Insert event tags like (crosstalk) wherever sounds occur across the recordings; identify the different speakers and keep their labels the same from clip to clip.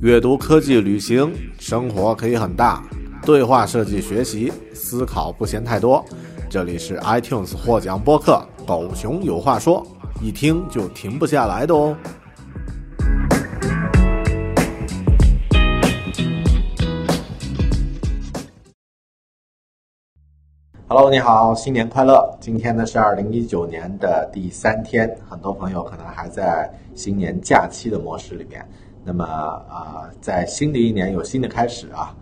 Speaker 1: 阅读、科技、旅行，生活可以很大。对话设计、学习、思考不嫌太多。这里是 iTunes 获奖播客《狗熊有话说》，一听就停不下来的哦。Hello，你好，新年快乐！今天呢是二零一九年的第三天，很多朋友可能还在新年假期的模式里面。那么啊，在新的一年有新的开始啊，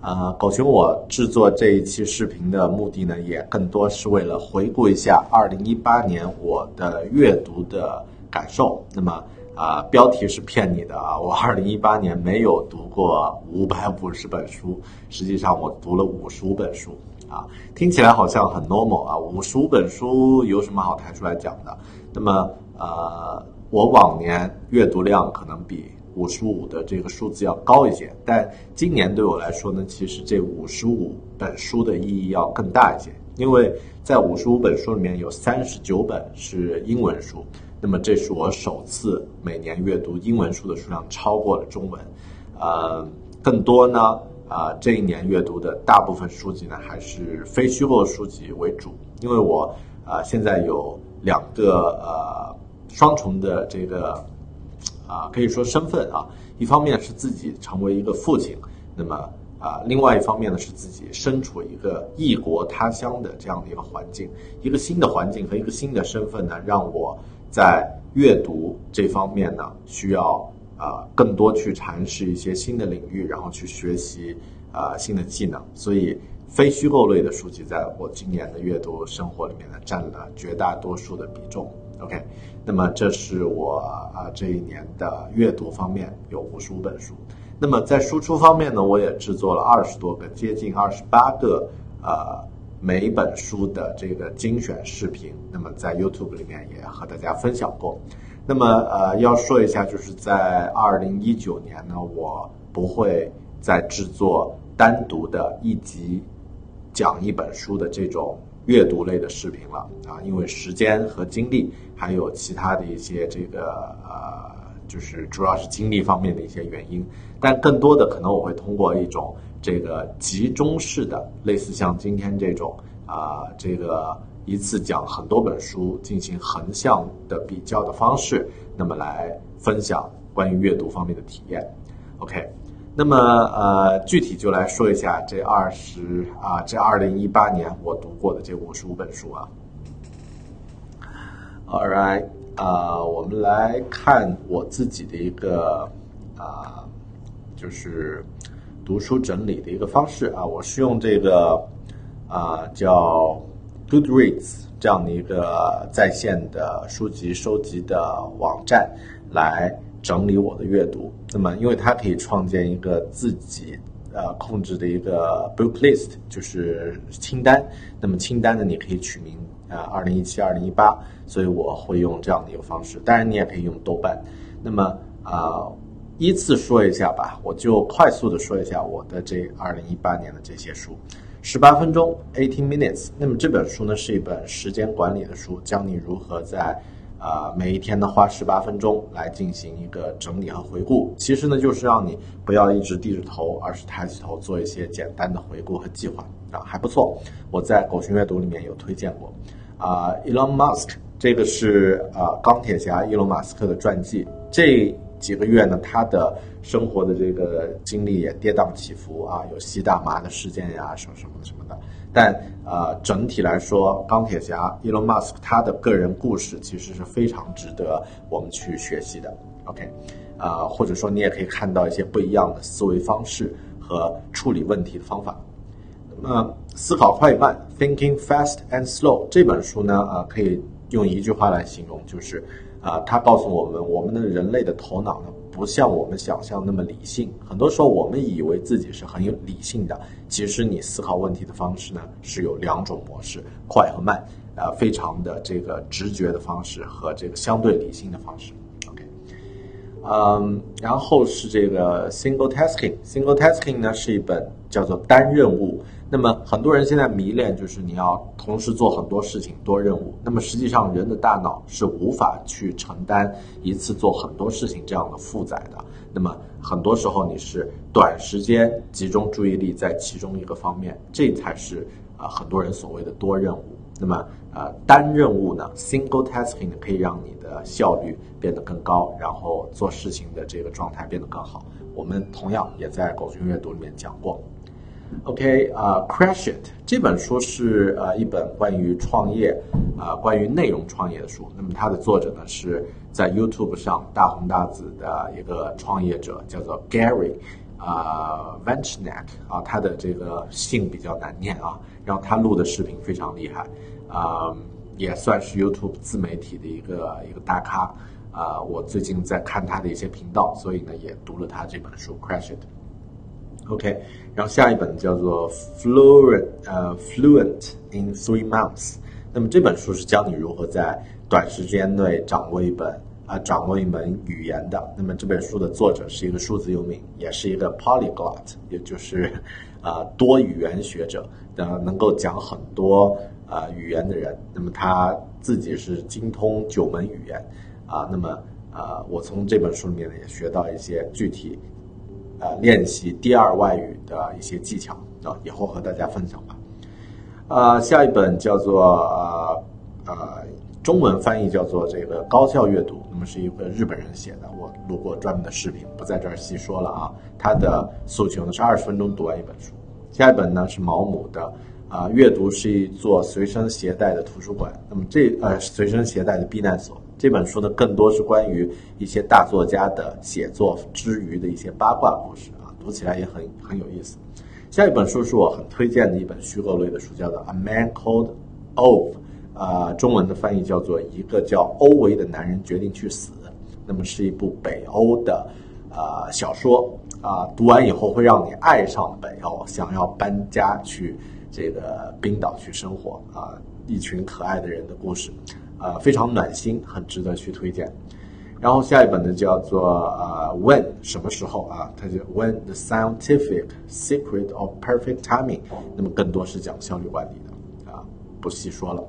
Speaker 1: 啊，狗熊我制作这一期视频的目的呢，也更多是为了回顾一下二零一八年我的阅读的感受。那么啊，标题是骗你的啊，我二零一八年没有读过五百五十本书，实际上我读了五十五本书啊，听起来好像很 normal 啊，五十五本书有什么好抬出来讲的？那么呃，我往年阅读量可能比。五十五的这个数字要高一些，但今年对我来说呢，其实这五十五本书的意义要更大一些，因为在五十五本书里面有三十九本是英文书，那么这是我首次每年阅读英文书的数量超过了中文，呃，更多呢，啊，这一年阅读的大部分书籍呢还是非虚构书籍为主，因为我啊现在有两个呃双重的这个。啊，可以说身份啊，一方面是自己成为一个父亲，那么啊，另外一方面呢是自己身处一个异国他乡的这样的一个环境，一个新的环境和一个新的身份呢，让我在阅读这方面呢需要啊更多去尝试一些新的领域，然后去学习啊新的技能，所以非虚构类的书籍在我今年的阅读生活里面呢占了绝大多数的比重。OK。那么这是我啊这一年的阅读方面有五十五本书，那么在输出方面呢，我也制作了二十多个，接近二十八个呃每本书的这个精选视频，那么在 YouTube 里面也和大家分享过。那么呃要说一下，就是在二零一九年呢，我不会再制作单独的一集讲一本书的这种。阅读类的视频了啊，因为时间和精力，还有其他的一些这个呃，就是主要是精力方面的一些原因。但更多的可能我会通过一种这个集中式的，类似像今天这种啊，这个一次讲很多本书进行横向的比较的方式，那么来分享关于阅读方面的体验。OK。那么，呃，具体就来说一下这二十啊，这二零一八年我读过的这五十五本书啊。Alright，啊，我们来看我自己的一个啊，就是读书整理的一个方式啊，我是用这个啊叫 Goodreads 这样的一个在线的书籍收集的网站来。整理我的阅读，那么因为它可以创建一个自己呃控制的一个 book list，就是清单。那么清单呢，你可以取名啊，二零一七、二零一八，所以我会用这样的一个方式。当然，你也可以用豆瓣。那么啊，依次说一下吧，我就快速的说一下我的这二零一八年的这些书。十八分钟，eighteen minutes。那么这本书呢，是一本时间管理的书，教你如何在啊，每一天呢花十八分钟来进行一个整理和回顾，其实呢就是让你不要一直低着头，而是抬起头做一些简单的回顾和计划啊，还不错。我在狗熊阅读里面有推荐过啊，Elon Musk 这个是啊钢铁侠伊隆马斯克的传记。这几个月呢，他的生活的这个经历也跌宕起伏啊，有吸大麻的事件呀，什么什么什么的。但呃，整体来说，钢铁侠伊隆马斯克他的个人故事其实是非常值得我们去学习的。OK，啊，或者说你也可以看到一些不一样的思维方式和处理问题的方法。那么，思考快与慢，Thinking Fast and Slow 这本书呢，啊，可以用一句话来形容，就是啊，它告诉我们，我们的人类的头脑呢，不像我们想象那么理性。很多时候我们以为自己是很有理性的，其实你思考问题的方式呢是有两种模式，快和慢，啊，非常的这个直觉的方式和这个相对理性的方式。OK，嗯，然后是这个 single tasking，single tasking 呢是一本叫做单任务。那么很多人现在迷恋就是你要同时做很多事情多任务。那么实际上人的大脑是无法去承担一次做很多事情这样的负载的。那么很多时候你是短时间集中注意力在其中一个方面，这才是啊很多人所谓的多任务。那么呃单任务呢，single tasking 可以让你的效率变得更高，然后做事情的这个状态变得更好。我们同样也在狗熊阅读里面讲过。OK，啊，Crash It 这本书是呃一本关于创业，啊关于内容创业的书。那么它的作者呢是在 YouTube 上大红大紫的一个创业者，叫做 Gary，啊 Vaynerchuk 啊，他的这个姓比较难念啊，然后他录的视频非常厉害，啊也算是 YouTube 自媒体的一个一个大咖，啊我最近在看他的一些频道，所以呢也读了他这本书 Crash It。OK，然后下一本叫做 Fluent，呃，Fluent in Three Months。那么这本书是教你如何在短时间内掌握一本啊，掌握一门语言的。那么这本书的作者是一个数字游民，也是一个 Polyglot，也就是啊多语言学者的，能够讲很多啊语言的人。那么他自己是精通九门语言啊。那么啊，我从这本书里面呢也学到一些具体。呃，练习第二外语的一些技巧啊，以后和大家分享吧。呃，下一本叫做呃呃，中文翻译叫做这个高效阅读，那么是一个日本人写的，我录过专门的视频，不在这儿细说了啊。他的诉求呢是二十分钟读完一本书。下一本呢是毛姆的啊，阅读是一座随身携带的图书馆，那么这呃随身携带的避难所。这本书呢，更多是关于一些大作家的写作之余的一些八卦故事啊，读起来也很很有意思。下一本书是我很推荐的一本虚构类的书，叫做《A Man Called Ove》，啊，中文的翻译叫做《一个叫欧维的男人决定去死》。那么是一部北欧的啊小说啊，读完以后会让你爱上北欧，想要搬家去这个冰岛去生活啊，一群可爱的人的故事。呃，非常暖心，很值得去推荐。然后下一本呢叫做呃 When 什么时候啊？它就 When the Scientific Secret of Perfect Timing。那么更多是讲效率管理的啊，不细说了。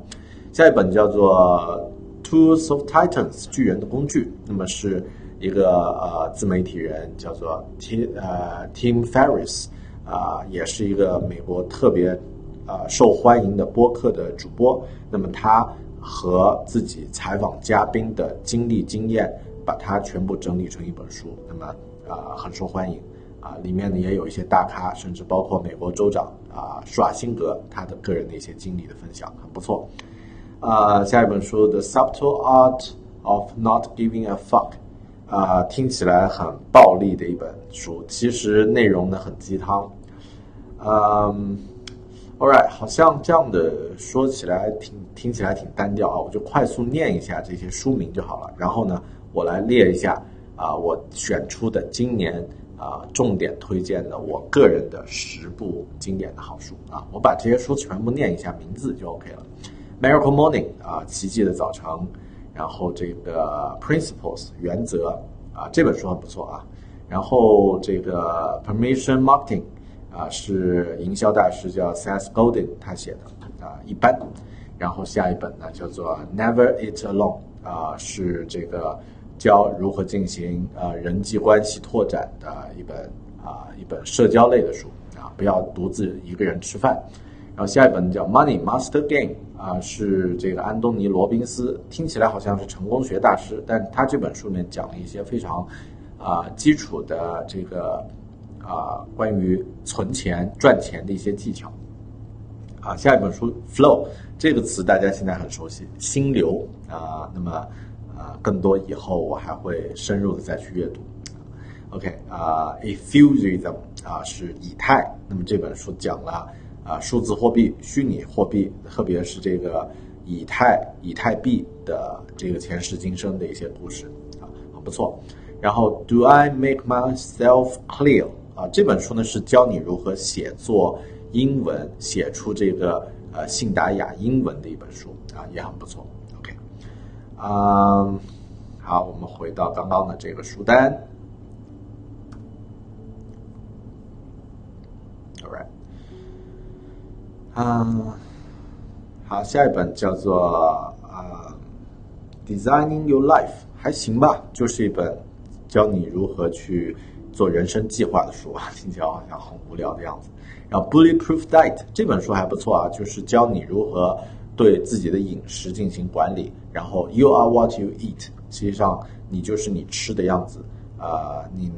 Speaker 1: 下一本叫做 Tools of Titans 巨人的工具。那么是一个呃自媒体人叫做 Tim 呃 Tim Ferriss 啊，也是一个美国特别呃受欢迎的播客的主播。那么他。和自己采访嘉宾的经历经验，把它全部整理成一本书，那么啊很受欢迎啊，里面呢也有一些大咖，甚至包括美国州长啊施瓦辛格他的个人的一些经历的分享，很不错。啊，下一本书《The Subtle Art of Not Giving a Fuck》，啊，听起来很暴力的一本书，其实内容呢很鸡汤，嗯。Alright，好像这样的说起来挺听起来挺单调啊，我就快速念一下这些书名就好了。然后呢，我来列一下啊，我选出的今年啊重点推荐的我个人的十部经典的好书啊，我把这些书全部念一下名字就 OK 了。Miracle Morning 啊，奇迹的早晨，然后这个 Principles 原则啊，这本书很不错啊。然后这个 Permission Marketing。啊，是营销大师叫 Seth Godin 他写的啊，一般。然后下一本呢叫做 Never Eat Alone 啊，是这个教如何进行啊人际关系拓展的一本啊一本社交类的书啊，不要独自一个人吃饭。然后下一本叫 Money Master Game 啊，是这个安东尼罗宾斯，听起来好像是成功学大师，但他这本书里面讲了一些非常啊基础的这个。啊，关于存钱赚钱的一些技巧。啊，下一本书 “flow” 这个词大家现在很熟悉，心流啊。那么啊，更多以后我还会深入的再去阅读。OK 啊，“effusion” 啊是以太。那么这本书讲了啊数字货币、虚拟货币，特别是这个以太、以太币的这个前世今生的一些故事啊，很不错。然后，Do I make myself clear？啊，这本书呢是教你如何写作英文，写出这个呃信达雅英文的一本书啊，也很不错。OK，啊，好，我们回到刚刚的这个书单。All right，嗯，好，下一本叫做啊，Designing Your Life，还行吧，就是一本。教你如何去做人生计划的书啊，听起来好像很无聊的样子。然后《Bulletproof Diet》这本书还不错啊，就是教你如何对自己的饮食进行管理。然后《You Are What You Eat》，实际上你就是你吃的样子。呃，你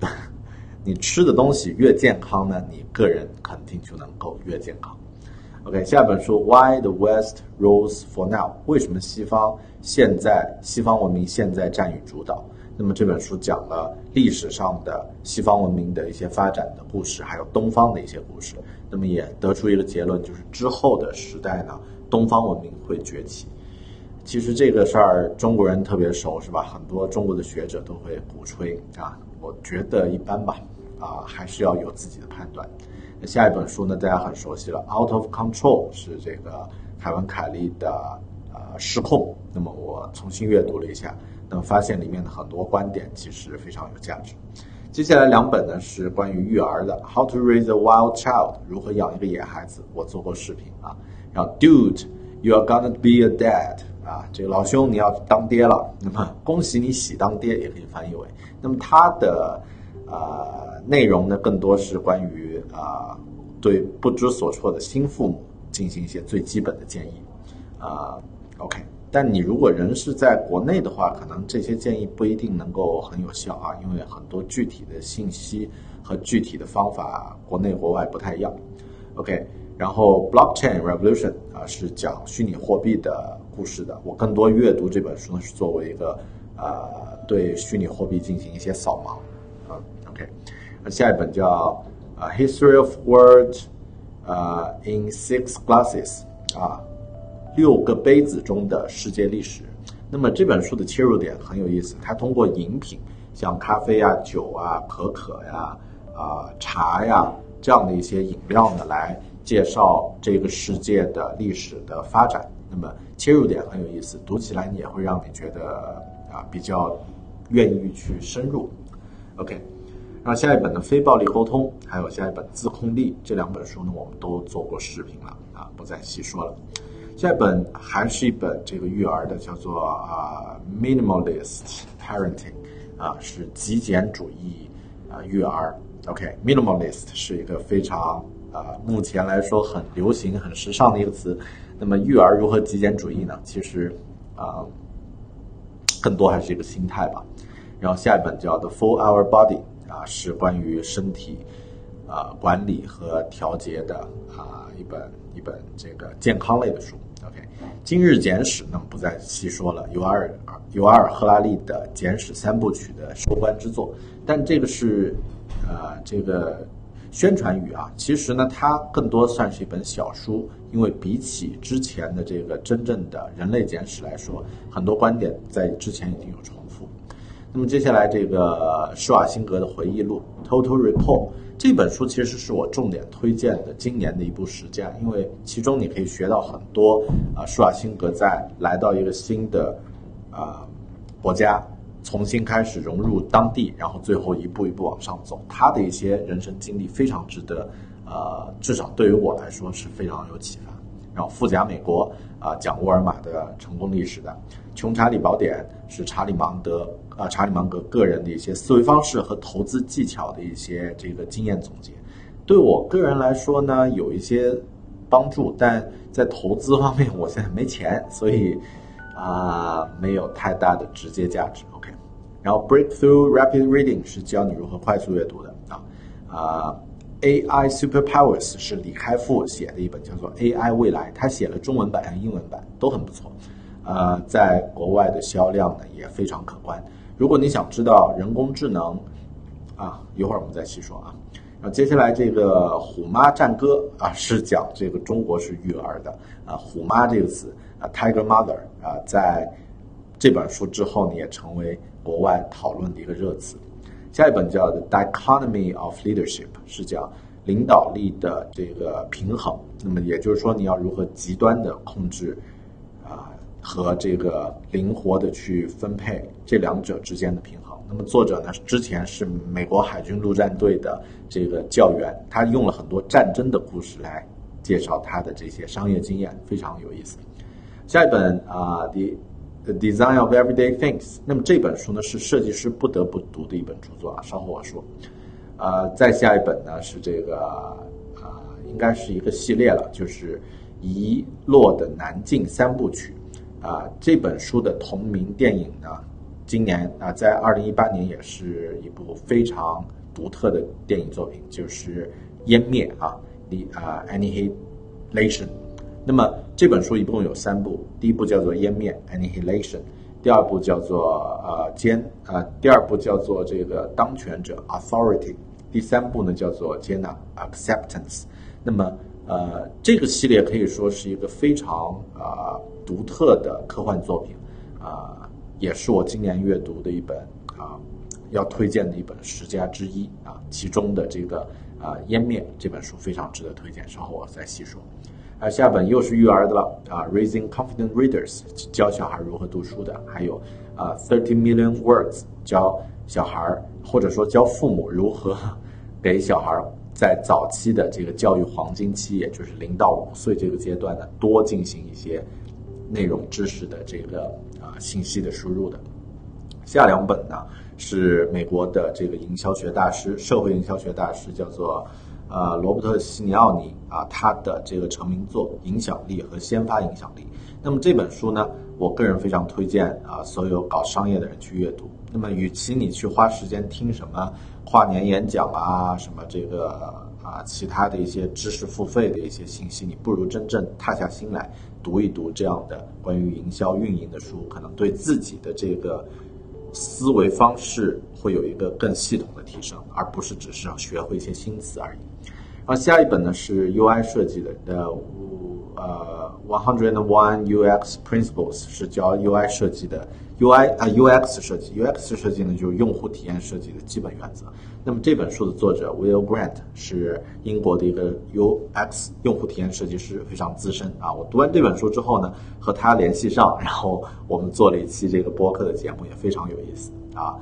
Speaker 1: (laughs) 你吃的东西越健康呢，你个人肯定就能够越健康。OK，下一本书《Why the West Rules for Now》，为什么西方现在西方文明现在占于主导？那么这本书讲了历史上的西方文明的一些发展的故事，还有东方的一些故事。那么也得出一个结论，就是之后的时代呢，东方文明会崛起。其实这个事儿中国人特别熟，是吧？很多中国的学者都会鼓吹啊。我觉得一般吧，啊，还是要有自己的判断。那下一本书呢，大家很熟悉了，《Out of Control》是这个凯文·凯利的呃失控。那么我重新阅读了一下。那么发现里面的很多观点其实非常有价值。接下来两本呢是关于育儿的，《How to Raise a Wild Child》如何养一个野孩子，我做过视频啊。然后《Dude, You Are Gonna Be a Dad》啊，这个老兄你要当爹了，那么恭喜你喜当爹也可以翻译为。那么它的呃内容呢更多是关于啊对不知所措的新父母进行一些最基本的建议啊。OK。但你如果人是在国内的话，可能这些建议不一定能够很有效啊，因为很多具体的信息和具体的方法，国内国外不太一样。OK，然后 Blockchain Revolution 啊是讲虚拟货币的故事的。我更多阅读这本书呢，是作为一个呃对虚拟货币进行一些扫盲啊。OK，那下一本叫啊 History of World 呃 in Six Glasses 啊。六个杯子中的世界历史。那么这本书的切入点很有意思，它通过饮品，像咖啡啊、酒啊、可可呀、啊茶呀这样的一些饮料呢，来介绍这个世界的历史的发展。那么切入点很有意思，读起来你也会让你觉得啊比较愿意去深入。OK，然后下一本的非暴力沟通，还有下一本自控力这两本书呢，我们都做过视频了啊，不再细说了。下一本还是一本这个育儿的，叫做啊 Minimalist Parenting，啊是极简主义啊育儿。OK，Minimalist 是一个非常啊目前来说很流行、很时尚的一个词。那么育儿如何极简主义呢？其实啊更多还是一个心态吧。然后下一本叫的 Full Our Body，啊是关于身体啊管理和调节的啊一本一本这个健康类的书。OK，今日简史那么不再细说了。尤尔尤尔赫拉利的简史三部曲的收官之作，但这个是呃这个宣传语啊。其实呢，它更多算是一本小书，因为比起之前的这个真正的人类简史来说，很多观点在之前已经有重。那么接下来这个施瓦辛格的回忆录《Total Recall》。这本书其实是我重点推荐的今年的一部实践，因为其中你可以学到很多啊，施瓦辛格在来到一个新的啊国家，重新开始融入当地，然后最后一步一步往上走，他的一些人生经历非常值得，呃，至少对于我来说是非常有启发。然后《富甲美国》啊，讲沃尔玛的成功历史的，《穷查理宝典》是查理芒德。啊，查理芒格个人的一些思维方式和投资技巧的一些这个经验总结，对我个人来说呢，有一些帮助，但在投资方面，我现在没钱，所以啊，没有太大的直接价值。OK，然后 Breakthrough Rapid Reading 是教你如何快速阅读的啊啊，AI Superpowers 是李开复写的一本叫做 AI 未来，他写了中文版和英文版都很不错，呃，在国外的销量呢也非常可观。如果你想知道人工智能，啊，一会儿我们再细说啊。然后接下来这个《虎妈战歌》啊，是讲这个中国式育儿的啊，“虎妈”这个词啊，“Tiger Mother” 啊，在这本书之后呢，也成为国外讨论的一个热词。下一本叫《The Dichotomy of Leadership》，是讲领导力的这个平衡。那么也就是说，你要如何极端的控制和这个灵活的去分配这两者之间的平衡。那么作者呢，之前是美国海军陆战队的这个教员，他用了很多战争的故事来介绍他的这些商业经验，非常有意思。下一本啊，《The The Design of Everyday Things》。那么这本书呢，是设计师不得不读的一本著作啊。稍后我说。呃，再下一本呢是这个啊，应该是一个系列了，就是《遗落的南境三部曲》啊。这本书的同名电影呢，今年啊，在二零一八年也是一部非常独特的电影作品，就是《湮灭》啊，《你啊 Annihilation》。那么这本书一共有三部，第一部叫做《湮灭》（Annihilation），第二部叫做呃监呃，第二部叫做这个当权者 （Authority），第三部呢叫做接纳 （Acceptance）。那么呃，这个系列可以说是一个非常啊独特的科幻作品啊，也是我今年阅读的一本啊要推荐的一本十佳之一啊。其中的这个啊《湮灭》这本书非常值得推荐，稍后我再细说。啊，下本又是育儿的了啊，Raising Confident Readers，教小孩如何读书的，还有啊，Thirty Million Words，教小孩或者说教父母如何 (laughs) 给小孩在早期的这个教育黄金期，也就是零到五岁这个阶段呢，多进行一些内容知识的这个啊信息的输入的。下两本呢是美国的这个营销学大师，社会营销学大师，叫做。呃，罗伯特·西尼奥尼啊，他的这个成名作《影响力和先发影响力》。那么这本书呢，我个人非常推荐啊，所有搞商业的人去阅读。那么，与其你去花时间听什么跨年演讲啊，什么这个啊，其他的一些知识付费的一些信息，你不如真正踏下心来读一读这样的关于营销运营的书，可能对自己的这个。思维方式会有一个更系统的提升，而不是只是学会一些新词而已。然后下一本呢是 UI 设计的，呃，呃，One Hundred and One UX Principles 是教 UI 设计的。UI 啊，UX 设计，UX 设计呢就是用户体验设计的基本原则。那么这本书的作者 Will Grant 是英国的一个 UX 用户体验设计师，非常资深啊。我读完这本书之后呢，和他联系上，然后我们做了一期这个播客的节目，也非常有意思啊。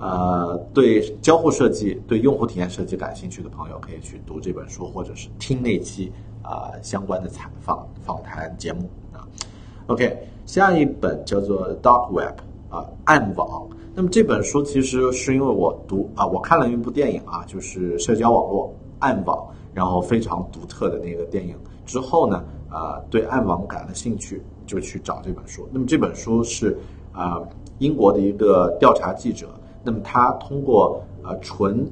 Speaker 1: 呃，对交互设计、对用户体验设计感兴趣的朋友，可以去读这本书，或者是听那期啊相关的采访访谈节目啊。OK。下一本叫做《Dark Web》啊，暗网。那么这本书其实是因为我读啊，我看了一部电影啊，就是社交网络暗网，然后非常独特的那个电影之后呢，啊，对暗网感了兴趣，就去找这本书。那么这本书是啊，英国的一个调查记者，那么他通过啊纯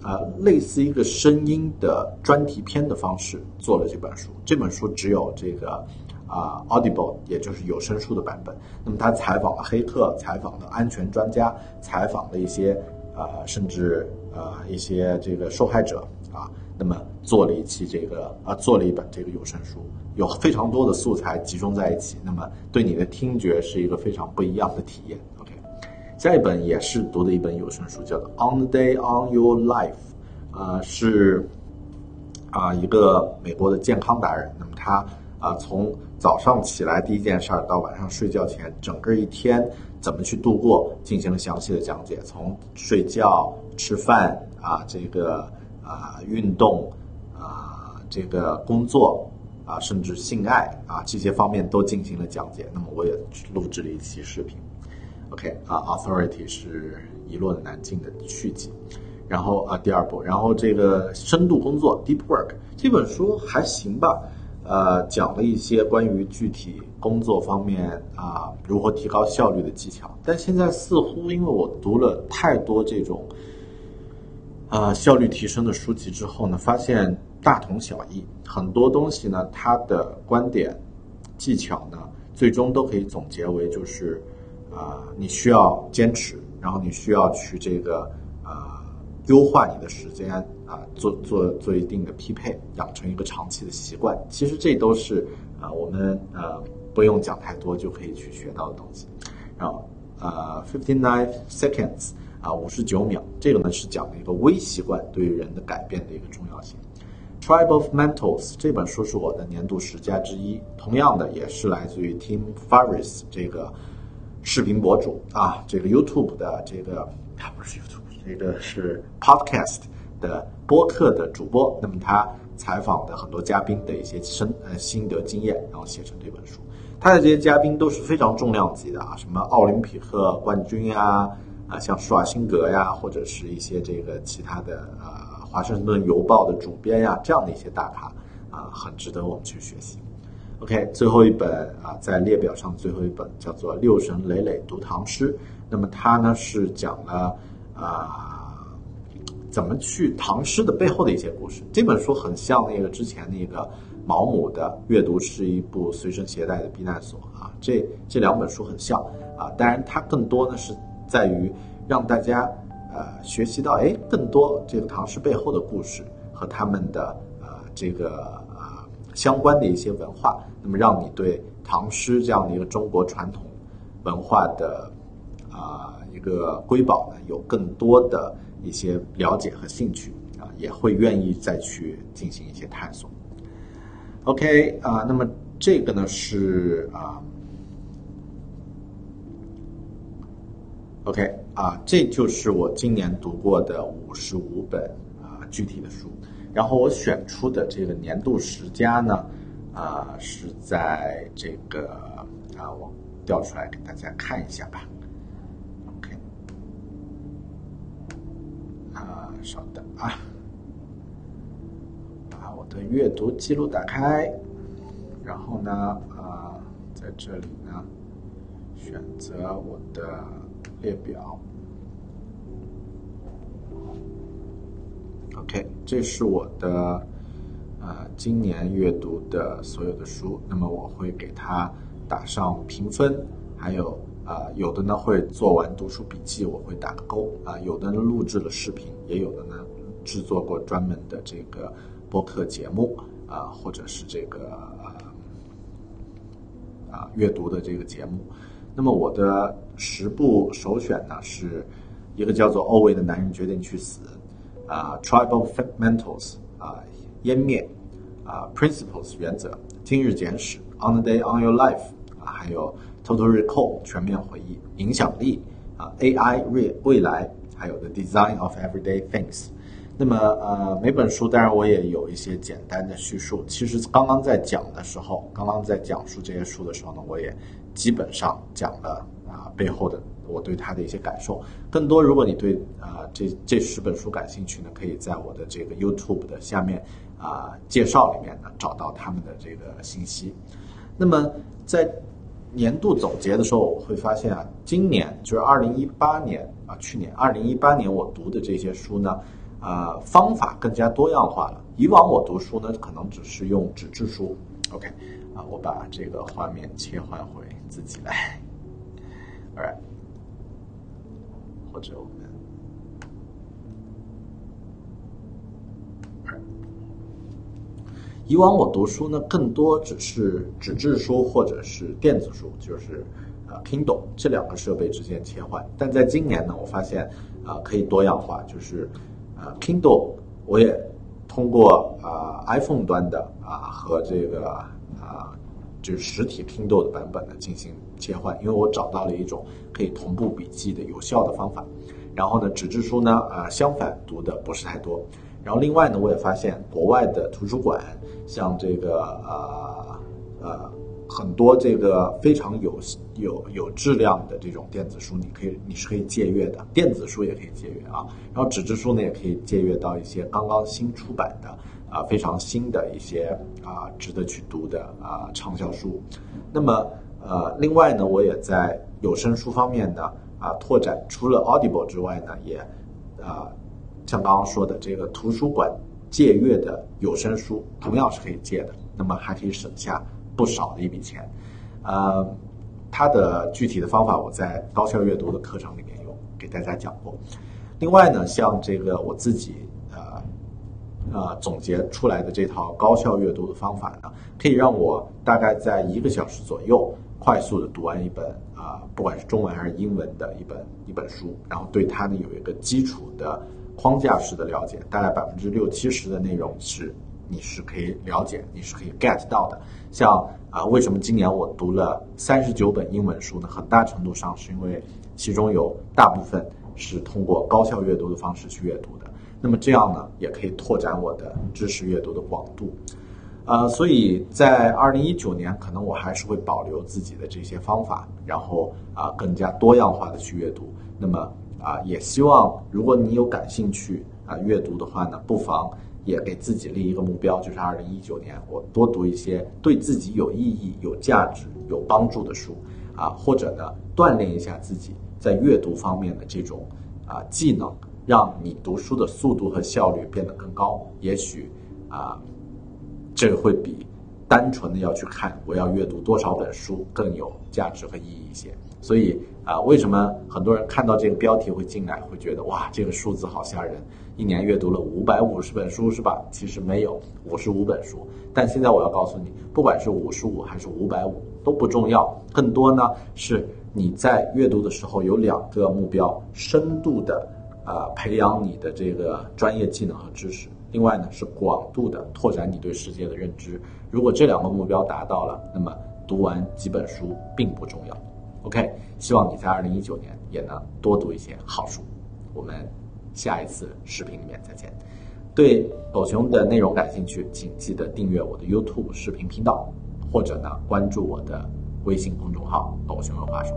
Speaker 1: 啊类似一个声音的专题片的方式做了这本书。这本书只有这个。啊，Audible 也就是有声书的版本。那么他采访了黑客，采访了安全专家，采访了一些啊，甚至啊一些这个受害者啊。那么做了一期这个啊，做了一本这个有声书，有非常多的素材集中在一起。那么对你的听觉是一个非常不一样的体验。OK，下一本也是读的一本有声书，叫做《On the Day on Your Life》，啊是啊一个美国的健康达人。那么他。啊，从早上起来第一件事儿到晚上睡觉前，整个一天怎么去度过，进行了详细的讲解。从睡觉、吃饭啊，这个啊运动啊，这个工作啊，甚至性爱啊这些方面都进行了讲解。那么我也录制了一期视频。OK，啊，Authority 是一落难尽的续集。然后啊，第二部，然后这个深度工作 Deep Work 这本书还行吧。呃，讲了一些关于具体工作方面啊，如何提高效率的技巧。但现在似乎因为我读了太多这种，呃，效率提升的书籍之后呢，发现大同小异。很多东西呢，它的观点、技巧呢，最终都可以总结为就是，啊，你需要坚持，然后你需要去这个，优化你的时间。啊，做做做一定的匹配，养成一个长期的习惯。其实这都是啊，我们呃不用讲太多就可以去学到的东西。然后呃，Fifty Nine Seconds 啊，五十九秒。这个呢是讲的一个微习惯对于人的改变的一个重要性。Tribe of Mentals 这本书是我的年度十佳之一，同样的也是来自于 Tim Ferriss 这个视频博主啊，这个 YouTube 的这个啊不是 YouTube，这个是 Podcast 的播客的主播。那么他采访的很多嘉宾的一些心呃心得经验，然后写成这本书。他的这些嘉宾都是非常重量级的啊，什么奥林匹克冠军呀，啊像施瓦辛格呀，或者是一些这个其他的呃。华盛顿邮报的主编呀，这样的一些大咖啊，很值得我们去学习。OK，最后一本啊，在列表上最后一本叫做《六神磊磊读唐诗》，那么它呢是讲了啊，怎么去唐诗的背后的一些故事。这本书很像那个之前那个毛姆的《阅读是一部随身携带的避难所》啊，这这两本书很像啊，当然它更多呢是在于让大家。呃，学习到哎，更多这个唐诗背后的故事和他们的呃这个呃相关的一些文化，那么让你对唐诗这样的一个中国传统文化的啊个瑰宝呢，有更多的一些了解和兴趣啊，也会愿意再去进行一些探索。OK 啊，那么这个呢是啊。OK 啊，这就是我今年读过的五十五本啊具体的书，然后我选出的这个年度十佳呢，啊是在这个啊我调出来给大家看一下吧。OK 啊，稍等啊，把我的阅读记录打开，然后呢啊在这里呢选择我的。列表，OK，这是我的呃今年阅读的所有的书。那么我会给它打上评分，还有啊有的呢会做完读书笔记，我会打个勾啊。有的呢录制了视频，也有的呢制作过专门的这个播客节目啊，或者是这个啊阅读的这个节目。那么我的十部首选呢，是一个叫做《欧维的男人决定去死》，啊，《tribal fundamentals》啊，《湮灭》啊，《Principles》原则，《今日简史》《On the Day on Your Life》啊，还有《Total Recall》全面回忆，《影响力》啊，《AI 未未来》，还有《The Design of Everyday Things》。那么呃，每本书当然我也有一些简单的叙述。其实刚刚在讲的时候，刚刚在讲述这些书的时候呢，我也。基本上讲了啊背后的我对他的一些感受。更多，如果你对啊这这十本书感兴趣呢，可以在我的这个 YouTube 的下面啊介绍里面呢找到他们的这个信息。那么在年度总结的时候，我会发现啊，今年就是二零一八年啊，去年二零一八年我读的这些书呢，呃方法更加多样化了。以往我读书呢，可能只是用纸质书。OK，啊，我把这个画面切换回。自己来，Alright，或者我们，以往我读书呢，更多只是纸质书或者是电子书，就是呃 Kindle 这两个设备之间切换。但在今年呢，我发现啊可以多样化，就是呃 Kindle 我也通过啊 iPhone 端的啊和这个啊。就是实体 Kindle 的版本呢进行切换，因为我找到了一种可以同步笔记的有效的方法。然后呢，纸质书呢，啊，相反读的不是太多。然后另外呢，我也发现国外的图书馆，像这个呃呃很多这个非常有有有质量的这种电子书，你可以你是可以借阅的，电子书也可以借阅啊。然后纸质书呢，也可以借阅到一些刚刚新出版的。啊，非常新的一些啊，值得去读的啊畅销书。那么呃，另外呢，我也在有声书方面呢啊拓展，除了 Audible 之外呢，也啊像刚刚说的这个图书馆借阅的有声书，同样是可以借的。那么还可以省下不少的一笔钱。呃，它的具体的方法我在高效阅读的课程里面有给大家讲过。另外呢，像这个我自己。呃呃，总结出来的这套高效阅读的方法呢，可以让我大概在一个小时左右快速的读完一本啊，不管是中文还是英文的一本一本书，然后对它呢有一个基础的框架式的了解，大概百分之六七十的内容是你是可以了解，你是可以 get 到的。像啊，为什么今年我读了三十九本英文书呢？很大程度上是因为其中有大部分是通过高效阅读的方式去阅读的。那么这样呢，也可以拓展我的知识阅读的广度。呃，所以在二零一九年，可能我还是会保留自己的这些方法，然后啊，更加多样化的去阅读。那么啊，也希望如果你有感兴趣啊阅读的话呢，不妨也给自己立一个目标，就是二零一九年我多读一些对自己有意义、有价值、有帮助的书啊，或者呢，锻炼一下自己在阅读方面的这种啊技能，让你读书的速度和效率变得更高。也许啊。这个会比单纯的要去看我要阅读多少本书更有价值和意义一些。所以啊，为什么很多人看到这个标题会进来，会觉得哇，这个数字好吓人，一年阅读了五百五十本书是吧？其实没有五十五本书。但现在我要告诉你，不管是五十五还是五百五都不重要，更多呢是你在阅读的时候有两个目标：深度的啊培养你的这个专业技能和知识。另外呢，是广度的拓展你对世界的认知。如果这两个目标达到了，那么读完几本书并不重要。OK，希望你在二零一九年也能多读一些好书。我们下一次视频里面再见。对狗熊的内容感兴趣，请记得订阅我的 YouTube 视频频道，或者呢关注我的微信公众号“狗熊有话说”。